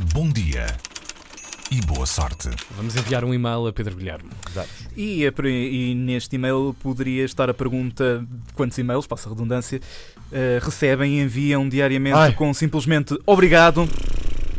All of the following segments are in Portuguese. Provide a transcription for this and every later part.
Bom dia e boa sorte. Vamos enviar um e-mail a Pedro Guilherme. E, é e neste e-mail poderia estar a pergunta de quantos e-mails, passa a redundância, eh, recebem e enviam diariamente Ai. com simplesmente obrigado,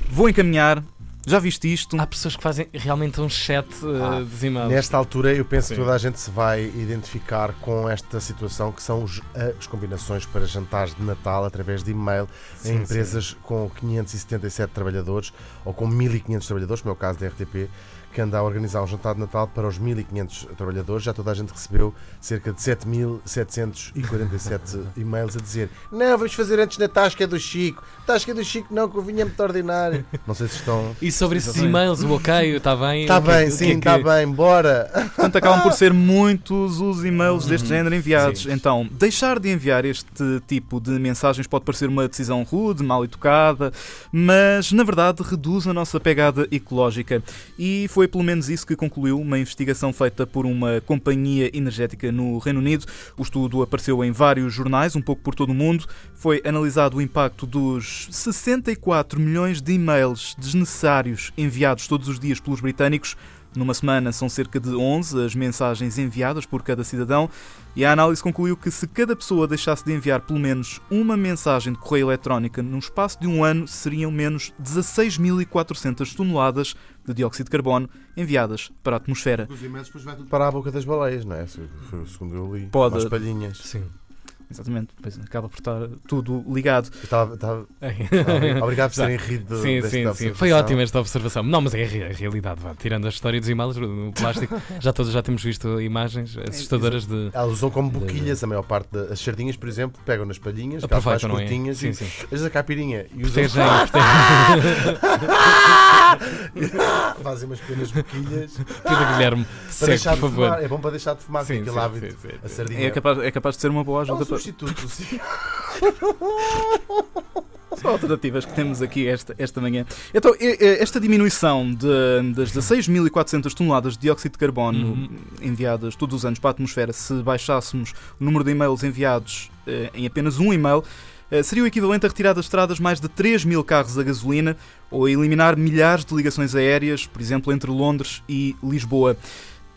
vou encaminhar, já viste isto? Há pessoas que fazem realmente um chat uh, Ah, dos e-mails. Nesta altura, eu penso Sim. que toda a gente se vai identificar com esta situação que são os- as combinações para jantares de Natal através de e-mail Sim, em empresas com 577 trabalhadores ou com 1500 trabalhadores, como é o caso da RTP, que anda a organizar um jantar de Natal para os 1500 trabalhadores. Já toda a gente recebeu cerca de 7747 e-mails a dizer: Não, vamos fazer antes na Tasca do Chico. Tasca do Chico, não, que o vinho é muito ordinário. Não sei se estão. Sobre esses e-mails, o ok, está bem? Está que- bem, sim, é está que- bem, bora. Portanto, acabam por ser muitos os e-mails deste Uhum. género enviados. Sim. Então, deixar de enviar este tipo de mensagens pode parecer uma decisão rude, mal educada, mas na verdade reduz a nossa pegada ecológica. E foi pelo menos isso que concluiu uma investigação feita por uma companhia energética no Reino Unido. O estudo apareceu em vários jornais, um pouco por todo o mundo. Foi analisado o impacto dos 64 milhões de e-mails desnecessários enviados todos os dias pelos britânicos. Numa semana são cerca de 11 as mensagens enviadas por cada cidadão e a análise concluiu que se cada pessoa deixasse de enviar pelo menos uma mensagem de correio eletrónica no espaço de um ano, seriam menos 16.400 toneladas de dióxido de carbono enviadas para a atmosfera. Os depois vai tudo para a boca das baleias, não é? Segundo eu li. Pode. As palhinhas. Sim. Exatamente, pois acaba por estar tudo ligado. Eu estava- estava- estava- Obrigado por terem rido Sim, desta sim, sim. Foi ótima esta observação. Não, mas é a, re- a realidade, vá. Tirando a história dos e-mails, o plástico, já todos já temos visto imagens assustadoras de. Elas usam como boquilhas a maior parte das sardinhas, por exemplo, pegam nas palhinhas, Aproveitam, não é? curtinhas Sim, e sim. a caipirinha e usam Protegem, protegem. fazem umas pequenas boquilhas Pedro Guilherme, para segue, deixar por de favor. fumar. É bom para deixar de fumar, Sim, aquele hábito, sim, sim. a sardinha É capaz, é capaz de ser uma boa é um ajuda para substituto. sim. São alternativas que temos aqui esta, esta manhã. Então, esta diminuição de, das 16.400 toneladas de dióxido de carbono Uhum. enviadas todos os anos para a atmosfera, se baixássemos o número de e-mails enviados eh, em apenas um e-mail, seria o equivalente a retirar das estradas mais de 3 mil carros a gasolina ou a eliminar milhares de ligações aéreas, por exemplo, entre Londres e Lisboa.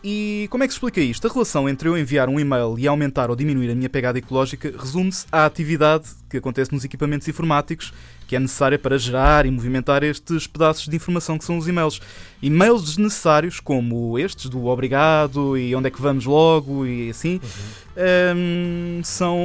E como é que se explica isto? A relação entre eu enviar um e-mail e aumentar ou diminuir a minha pegada ecológica resume-se à atividade que acontece nos equipamentos informáticos, que é necessária para gerar e movimentar estes pedaços de informação que são os e-mails. E-mails desnecessários, como estes do obrigado e onde é que vamos logo e assim, hum, são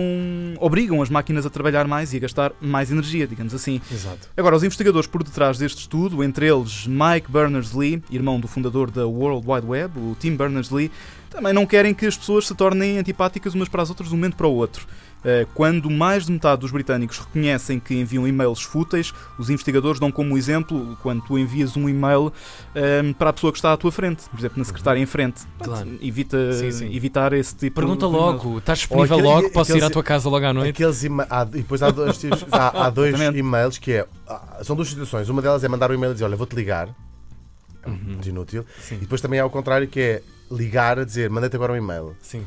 obrigam as máquinas a trabalhar mais e a gastar mais energia, digamos assim. Exato. Agora, os investigadores por detrás deste estudo, entre eles Mike Berners-Lee, irmão do fundador da World Wide Web, o Tim Berners-Lee, também não querem que as pessoas se tornem antipáticas umas para as outras de um momento para o outro. Eh, Quando mais de metade dos britânicos reconhecem que enviam e-mails fúteis, os investigadores dão como exemplo quando tu envias um e-mail eh, para a pessoa que está à tua frente, por exemplo, na secretária em frente. Claro. Evita, Sim, sim. evitar esse tipo Pergunta de e-mails. logo, estás disponível aquele- logo? Posso ir aqueles- à tua casa logo à noite? Aqueles há- e depois há dois, tipos- há, há dois e-mails que é. há- São duas situações. Uma delas é mandar um e-mail e dizer: Olha, vou-te ligar. É Uhum. muito inútil. Sim, E depois também há o contrário que é ligar a dizer: Mandei-te agora um e-mail. sim.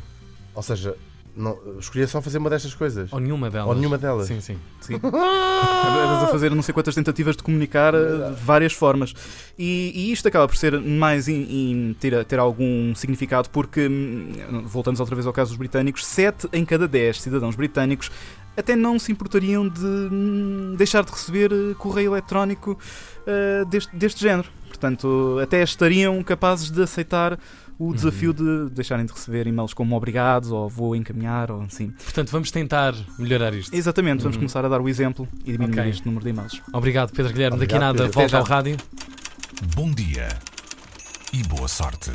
Ou seja, não, escolher só fazer uma destas coisas. Ou nenhuma delas. Ou nenhuma delas. Sim, sim. Sim. Andas a fazer não sei quantas tentativas de comunicar eh, de várias formas. E, e isto acaba por ser mais in- in- ter, ter algum significado porque, hum, voltamos outra vez ao caso dos britânicos, 7 em cada 10 cidadãos britânicos até não se importariam de hum, deixar de receber eh, correio eletrónico eh, deste, deste género. Portanto, até estariam capazes de aceitar o desafio de deixarem de receber e-mails como obrigado ou vou encaminhar ou assim. Portanto, vamos tentar melhorar isto. Exatamente, vamos Uhum. começar a dar o exemplo e diminuir Ok. este número de e-mails. Obrigado, Pedro Guilherme. Daqui a Obrigado, nada, Pedro. volta ao rádio. Bom dia e boa sorte.